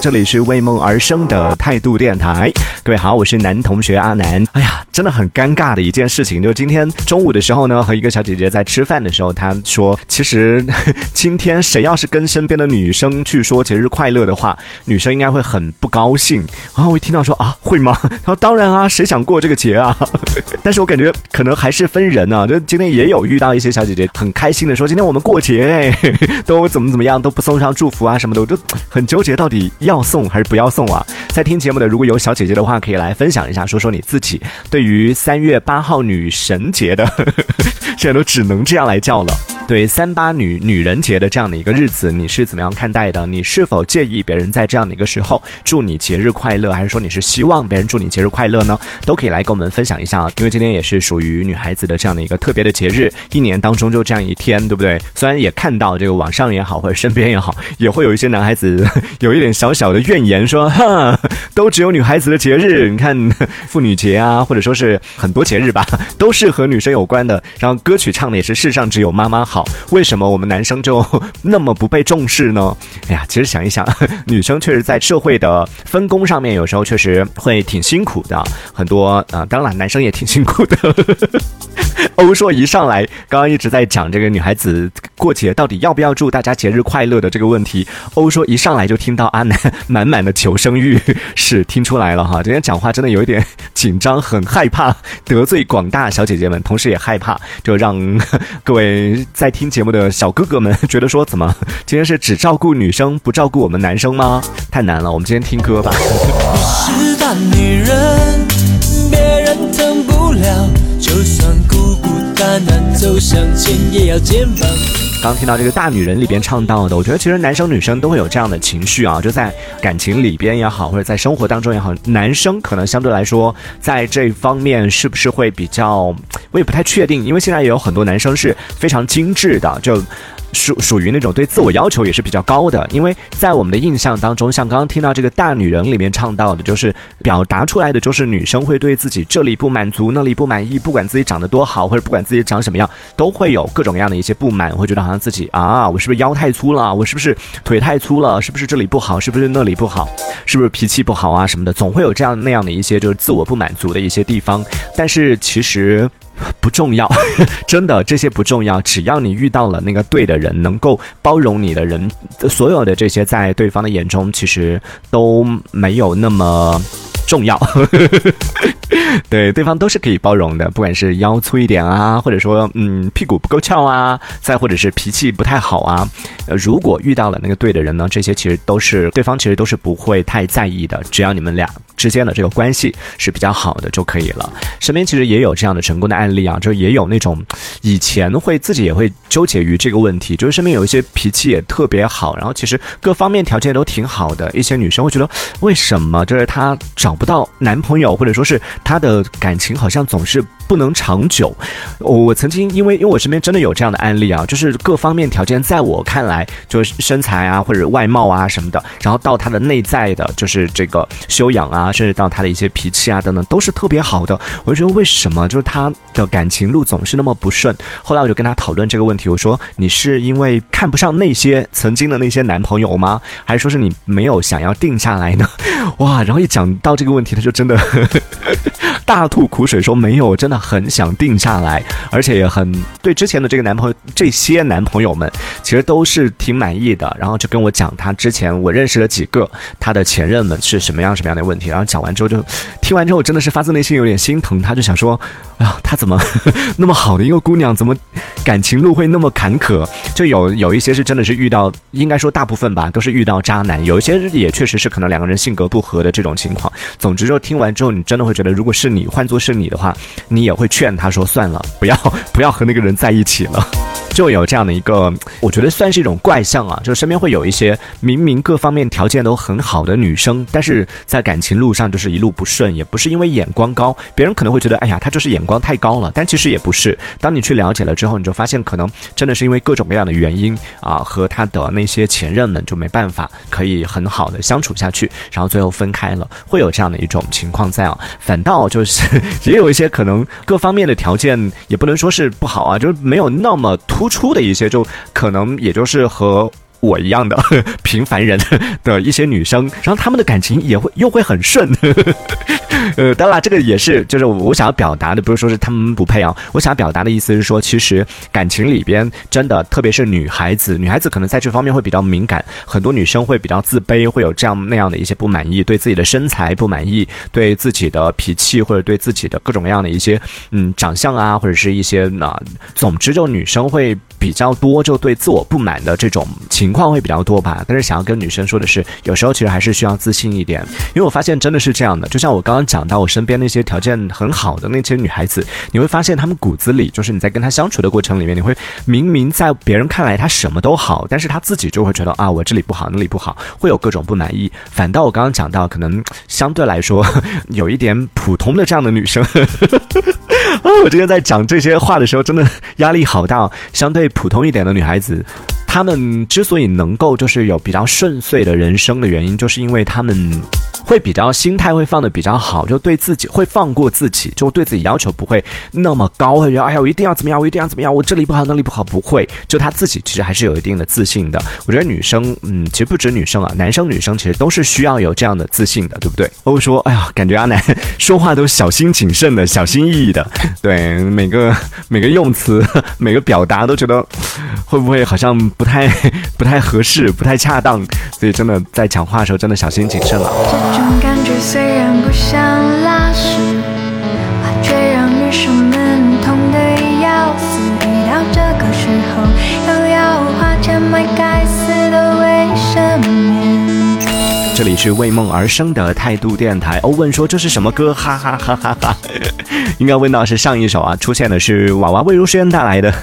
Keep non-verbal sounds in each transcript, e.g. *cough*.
这里是为梦而生的态度电台。各位好，我是男同学阿南。哎呀，真的很尴尬的一件事情，就是今天中午的时候呢，和一个小姐姐在吃饭的时候，她说，其实 *laughs* 今天谁要是跟身边的女生去说节日快乐的话，女生应该会很不高兴。然后我一听到说啊，会吗？她说当然啊，谁想过这个节啊？*laughs* 但是我感觉可能还是分人啊，就今天也有遇到一些小姐姐很开心的说，今天我们过节哎，*laughs* 都怎么怎么样，都不送上祝福啊什么的，我就很纠结，到底要要送还是不要送啊？在听节目的如果有小姐姐的话，可以来分享一下，说说你自己对于三月八号女神节的，现在都只能这样来叫了。对三八女女人节的这样的一个日子，你是怎么样看待的？你是否介意别人在这样的一个时候祝你节日快乐，还是说你是希望别人祝你节日快乐呢？都可以来跟我们分享一下，因为今天也是属于女孩子的这样的一个特别的节日，一年当中就这样一天，对不对？虽然也看到这个网上也好，或者身边也好，也会有一些男孩子有一点小小的怨言，说哈，都只有女孩子的节日，你看妇女节啊，或者说是很多节日吧，都是和女生有关的。然后歌曲唱的也是世上只有妈妈好。为什么我们男生就 *laughs* 那么不被重视呢？哎呀，其实想一想，*laughs* 女生确实在社会的分工上面，有时候确实会挺辛苦的。很多啊，当然男生也挺辛苦的。*laughs* 欧硕一上来，刚刚一直在讲这个女孩子过节到底要不要祝大家节日快乐的这个问题。欧硕一上来就听到阿南 *laughs* 满满的求生欲，是听出来了哈。今天讲话真的有一点 *laughs* 紧张，很害怕得罪广大小姐姐们，同时也害怕就让各位在听节目的小哥哥们觉得说，怎么今天是只照顾女生不照顾我们男生吗？太难了，我们今天听歌吧。是大女人，别人疼不了，大难走向前，也要肩膀。刚听到这个大女人里边唱到的，我觉得其实男生女生都会有这样的情绪啊，就在感情里边也好，或者在生活当中也好，男生可能相对来说在这方面是不是会比较，我也不太确定，因为现在也有很多男生是非常精致的，就。属属于那种对自我要求也是比较高的，因为在我们的印象当中，像刚刚听到这个大女人里面唱到的，就是表达出来的就是女生会对自己这里不满足，那里不满意，不管自己长得多好，或者不管自己长什么样，都会有各种各样的一些不满，会觉得好像自己啊，我是不是腰太粗了？我是不是腿太粗了？是不是这里不好？是不是那里不好？是不是脾气不好啊什么的？总会有这样那样的一些就是自我不满足的一些地方，但是其实。*laughs* 不重要，*laughs* 真的这些不重要。只要你遇到了那个对的人，能够包容你的人，所有的这些在对方的眼中其实都没有那么重要。*laughs* 对，对方都是可以包容的，不管是腰粗一点啊，或者说嗯屁股不够翘啊，再或者是脾气不太好啊。呃，如果遇到了那个对的人呢，这些其实都是对方其实都是不会太在意的，只要你们俩。之间的这个关系是比较好的就可以了。身边其实也有这样的成功的案例啊，就也有那种以前会自己也会纠结于这个问题，就是身边有一些脾气也特别好，然后其实各方面条件都挺好的一些女生会觉得，为什么就是她找不到男朋友，或者说是她的感情好像总是不能长久。我曾经因为因为我身边真的有这样的案例啊，就是各方面条件在我看来就是身材啊或者外貌啊什么的，然后到他的内在的就是这个修养啊。甚至到他的一些脾气啊等等，都是特别好的。我就觉得为什么就是他的感情路总是那么不顺？后来我就跟他讨论这个问题，我说你是因为看不上那些曾经的那些男朋友吗？还是说是你没有想要定下来呢？哇！然后一讲到这个问题，他就真的大吐苦水，说没有，真的很想定下来，而且也很对之前的这个男朋友，这些男朋友们其实都是挺满意的。然后就跟我讲他之前我认识了几个他的前任们是什么样什么样的问题，然后。讲完之后就听完之后真的是发自内心有点心疼，他就想说，哎呀，他怎么那么好的一个姑娘，怎么感情路会那么坎坷？就有有一些是真的是遇到，应该说大部分吧，都是遇到渣男，有一些也确实是可能两个人性格不合的这种情况。总之，就听完之后，你真的会觉得，如果是你，你换做是你的话，你也会劝他说，算了，不要 *laughs* 不要和那个人在一起了。就有这样的一个，我觉得算是一种怪象啊，就是身边会有一些明明各方面条件都很好的女生，但是在感情路上就是一路不顺，也不是因为眼光高，别人可能会觉得，哎呀，她就是眼光太高了，但其实也不是。当你去了解了之后，你就发现可能真的是因为各种各样的原因啊，和她的那些前任们就没办法可以很好的相处下去，然后最后分开了，会有这样的一种情况在啊。反倒就是也有一些可能各方面的条件也不能说是不好啊，就是没有那么突。突出的一些，就可能也就是和我一样的 *laughs* 平凡人的一些女生，然后她们的感情也会又会很顺。*laughs* 呃，当然这个也是，就是我想要表达的，不是说是他们不配啊。我想要表达的意思是说，其实感情里边真的，特别是女孩子，女孩子可能在这方面会比较敏感，很多女生会比较自卑，会有这样那样的一些不满意，对自己的身材不满意，对自己的脾气或者对自己的各种各样的一些嗯长相啊，或者是一些啊，总之就女生会比较多，就对自我不满的这种情况会比较多吧。但是想要跟女生说的是，有时候其实还是需要自信一点，因为我发现真的是这样的，就像我刚刚。讲到我身边那些条件很好的那些女孩子，你会发现她们骨子里就是你在跟她相处的过程里面，你会明明在别人看来她什么都好，但是她自己就会觉得啊，我这里不好，那里不好，会有各种不满意。反倒我刚刚讲到，可能相对来说有一点普通的这样的女生，啊，*laughs* 我今天在讲这些话的时候，真的压力好大。相对普通一点的女孩子，他们之所以能够就是有比较顺遂的人生的原因，就是因为他们。会比较心态会放的比较好，就对自己会放过自己，就对自己要求不会那么高，会觉得哎呀我一定要怎么样，我一定要怎么样，我这里不好那里不好，不会，就他自己其实还是有一定的自信的。我觉得女生，嗯，其实不止女生啊，男生女生其实都是需要有这样的自信的，对不对？*laughs* 我会说，哎呀，感觉阿南说话都小心谨慎的，小心翼翼的，对每个每个用词、*laughs* 每个表达都觉得会不会好像不太 *laughs* 不太合适、不太恰当，所以真的在讲话的时候真的小心谨慎了。这种感觉虽然不像这里是为梦而生的态度电台。欧问说这是什么歌？哈哈哈哈哈！*laughs* 应该问到是上一首啊，出现的是娃娃魏如萱带来的《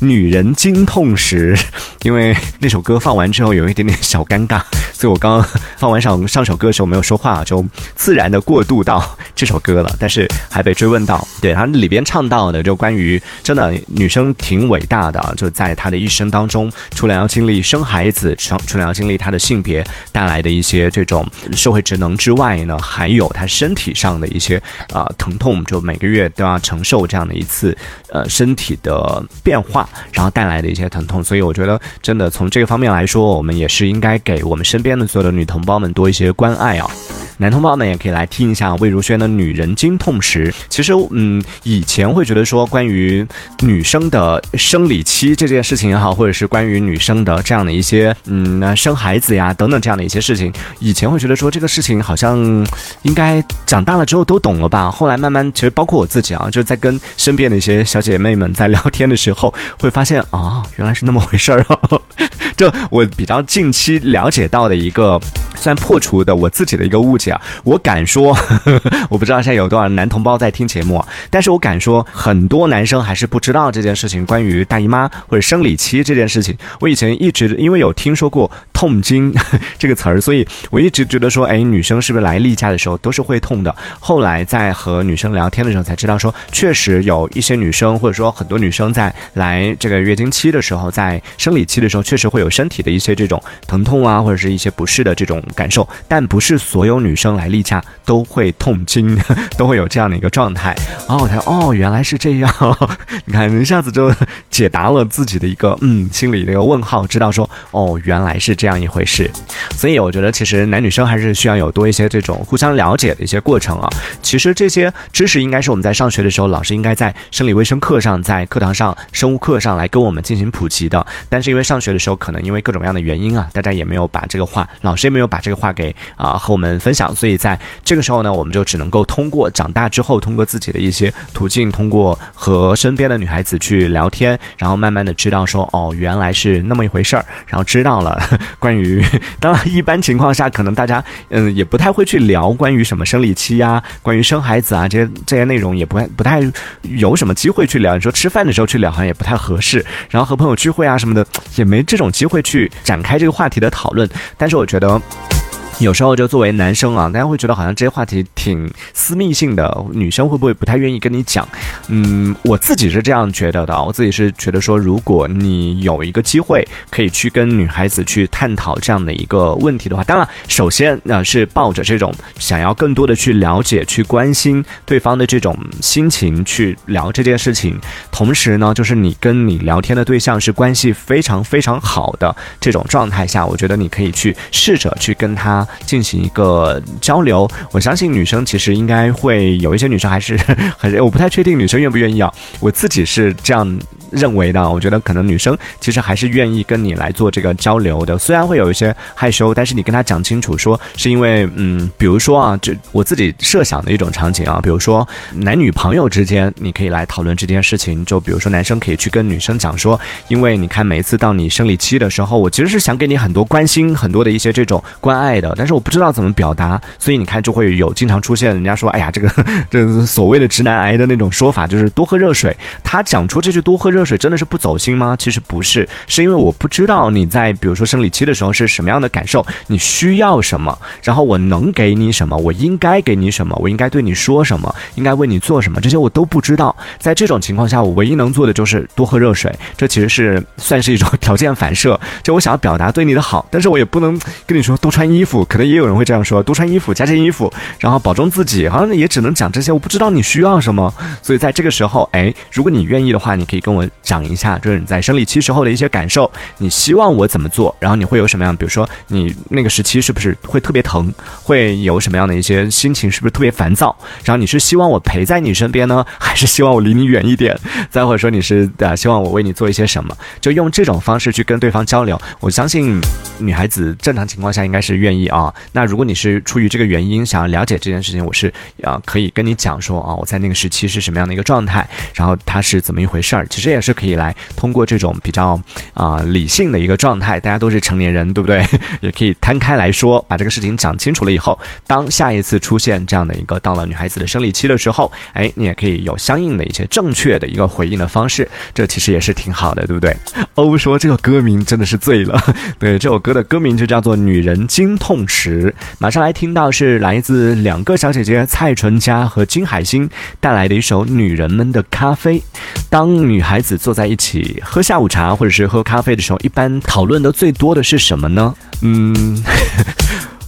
女人经痛时》，因为那首歌放完之后有一点点小尴尬。所以我刚放完上上首歌的时候没有说话，就自然的过渡到这首歌了。但是还被追问到，对他里边唱到的，就关于真的女生挺伟大的，就在她的一生当中，除了要经历生孩子，除除了要经历她的性别带来的一些这种社会职能之外呢，还有她身体上的一些啊疼痛，就每个月都要承受这样的一次呃身体的变化，然后带来的一些疼痛。所以我觉得真的从这个方面来说，我们也是应该给我们身边的所有的女同胞们多一些关爱啊！男同胞们也可以来听一下魏如萱的《女人经痛时》。其实，嗯，以前会觉得说关于女生的生理期这件事情也好，或者是关于女生的这样的一些，嗯，生孩子呀等等这样的一些事情，以前会觉得说这个事情好像应该长大了之后都懂了吧。后来慢慢，其实包括我自己啊，就在跟身边的一些小姐妹们在聊天的时候，会发现啊，原来是那么回事儿。就我比较近期了解到的一个，算破除的我自己的一个误解啊，我敢说呵呵，*laughs* 我不知道现在有多少男同胞在听节目，但是我敢说，很多男生还是不知道这件事情，关于大姨妈或者生理期这件事情。我以前一直因为有听说过痛经 *laughs* 这个词儿，所以我一直觉得说，哎，女生是不是来例假的时候都是会痛的？后来在和女生聊天的时候才知道，说确实有一些女生或者说很多女生在来这个月经期的时候，在生理期的时候，确实会有。身体的一些这种疼痛啊，或者是一些不适的这种感受，但不是所有女生来例假都会痛经，*laughs* 都会有这样的一个状态。然后我才哦，原来是这样。*laughs* 你看，一下子就解答了自己的一个嗯心里的一个问号，知道说哦，原来是这样一回事。所以我觉得，其实男女生还是需要有多一些这种互相了解的一些过程啊。其实这些知识应该是我们在上学的时候，老师应该在生理卫生课上，在课堂上生物课上来跟我们进行普及的。但是因为上学的时候可能。因为各种各样的原因啊，大家也没有把这个话，老师也没有把这个话给啊和我们分享，所以在这个时候呢，我们就只能够通过长大之后，通过自己的一些途径，通过和身边的女孩子去聊天，然后慢慢的知道说，哦，原来是那么一回事儿，然后知道了 *laughs* 关于，当然一般情况下，可能大家嗯也不太会去聊关于什么生理期呀，关于生孩子啊这些这些内容，也不太不太有什么机会去聊。你说吃饭的时候去聊，好像也不太合适，然后和朋友聚会啊什么的，也没这种机会。会去展开这个话题的讨论，但是我觉得。有时候就作为男生啊，大家会觉得好像这些话题挺私密性的，女生会不会不太愿意跟你讲？嗯，我自己是这样觉得的，我自己是觉得说，如果你有一个机会可以去跟女孩子去探讨这样的一个问题的话，当然，首先呢是抱着这种想要更多的去了解、去关心对方的这种心情去聊这件事情，同时呢，就是你跟你聊天的对象是关系非常非常好的这种状态下，我觉得你可以去试着去跟他。进行一个交流，我相信女生其实应该会有一些女生还是 *laughs* 很我不太确定女生愿不愿意啊，我自己是这样。认为的，我觉得可能女生其实还是愿意跟你来做这个交流的，虽然会有一些害羞，但是你跟她讲清楚，说是因为，嗯，比如说啊，就我自己设想的一种场景啊，比如说男女朋友之间，你可以来讨论这件事情，就比如说男生可以去跟女生讲说，因为你看每一次到你生理期的时候，我其实是想给你很多关心，很多的一些这种关爱的，但是我不知道怎么表达，所以你看就会有经常出现人家说，哎呀，这个这所谓的直男癌的那种说法，就是多喝热水。他讲出这句多喝热水真的是不走心吗？其实不是，是因为我不知道你在比如说生理期的时候是什么样的感受，你需要什么，然后我能给你什么，我应该给你什么，我应该对你说什么，应该为你做什么，这些我都不知道。在这种情况下，我唯一能做的就是多喝热水。这其实是算是一种条件反射，*laughs* 就我想要表达对你的好，但是我也不能跟你说多穿衣服，可能也有人会这样说，多穿衣服，加件衣服，然后保重自己，好像也只能讲这些。我不知道你需要什么，所以在这个时候，哎，如果你愿意的话，你可以跟我讲一下，就是你在生理期时候的一些感受，你希望我怎么做，然后你会有什么样？比如说你那个时期是不是会特别疼，会有什么样的一些心情，是不是特别烦躁？然后你是希望我陪在你身边呢，还是希望我离你远一点？再或者说你是啊，希望我为你做一些什么？就用这种方式去跟对方交流，我相信女孩子正常情况下应该是愿意啊。那如果你是出于这个原因想要了解这件事情，我是啊可以跟你讲说啊，我在那个时期是什么样的一个状态，然后它是怎么一回事儿，其实也也是可以来。通过这种比较啊理性的一个状态，大家都是成年人，对不对？*laughs* 也可以摊开来说，把这个事情讲清楚了以后，当下一次出现这样的一个到了女孩子的生理期的时候，哎，你也可以有相应的一些正确的一个回应的方式，这其实也是挺好的，对不对？*laughs* 欧说这个歌名真的是醉了，对，这首歌的歌名就叫做《女人经痛时》。马上来听到是来自两个小姐姐蔡淳佳和金海心带来的一首《女人们的咖啡》。当女孩子坐在一起喝下午茶或者是喝咖啡的时候，一般讨论的最多的是什么呢？嗯。*laughs*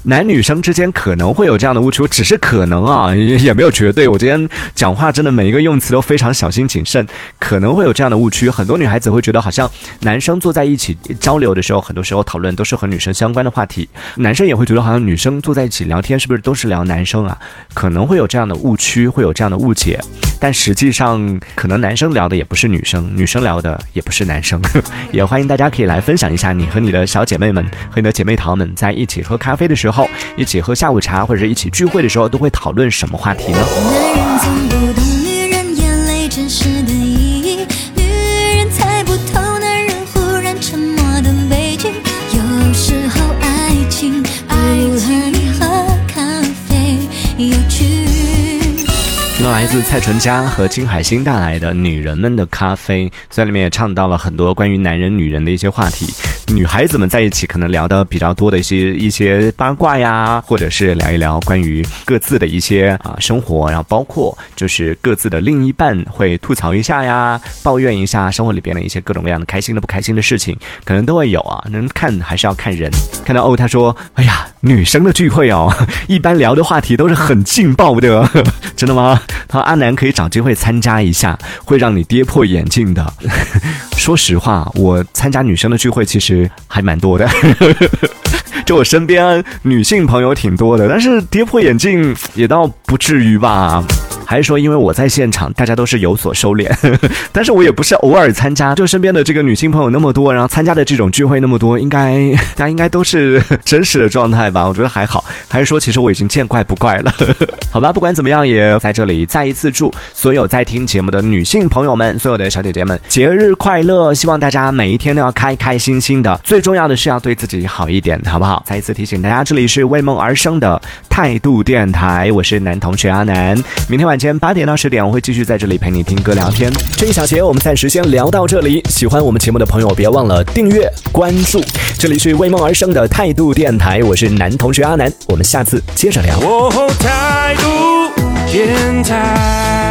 男女生之间可能会有这样的误区，只是可能啊，也也没有绝对。我今天讲话真的每一个用词都非常小心谨慎，可能会有这样的误区。很多女孩子会觉得，好像男生坐在一起交流的时候，很多时候讨论都是和女生相关的话题；男生也会觉得，好像女生坐在一起聊天是不是都是聊男生啊？可能会有这样的误区，会有这样的误解。但实际上，可能男生聊的也不是女生，女生聊的也不是男生。*laughs* 也欢迎大家可以来分享一下，你和你的小姐妹们和你的姐妹淘们在一起喝咖啡的时候。一起喝下午茶或者一起聚会的时候，都会讨论什么话题呢？蔡淳佳和金海心带来的《女人们的咖啡》，在里面也唱到了很多关于男人、女人的一些话题。女孩子们在一起可能聊的比较多的一些一些八卦呀，或者是聊一聊关于各自的一些啊生活，然后包括就是各自的另一半会吐槽一下呀，抱怨一下生活里边的一些各种各样的开心的不开心的事情，可能都会有啊。能看还是要看人。看到哦，他说：“哎呀，女生的聚会哦，一般聊的话题都是很劲爆的，*laughs* 真的吗？”他说：“阿南可以找机会参加一下，会让你跌破眼镜的。*laughs* ”说实话，我参加女生的聚会其实还蛮多的，*laughs* 就我身边女性朋友挺多的，但是跌破眼镜也倒不至于吧。还是说，因为我在现场，大家都是有所收敛，*laughs* 但是我也不是偶尔参加，就身边的这个女性朋友那么多，然后参加的这种聚会那么多，应该 *laughs* 大家应该都是真实的状态吧？我觉得还好。还是说，其实我已经见怪不怪了？*laughs* 好吧，不管怎么样，也在这里再一次祝所有在听节目的女性朋友们，所有的小姐姐们节日快乐！希望大家每一天都要开开心心的，最重要的是要对自己好一点，好不好？再一次提醒大家，这里是为梦而生的态度电台，我是男同学阿南。明天晚间八点到十点，我会继续在这里陪你听歌聊天。这一小节我们暂时先聊到这里。喜欢我们节目的朋友，别忘了订阅关注。这里是为梦而生的态度电台，我是男同学阿南。我们下次接着聊。态度电台。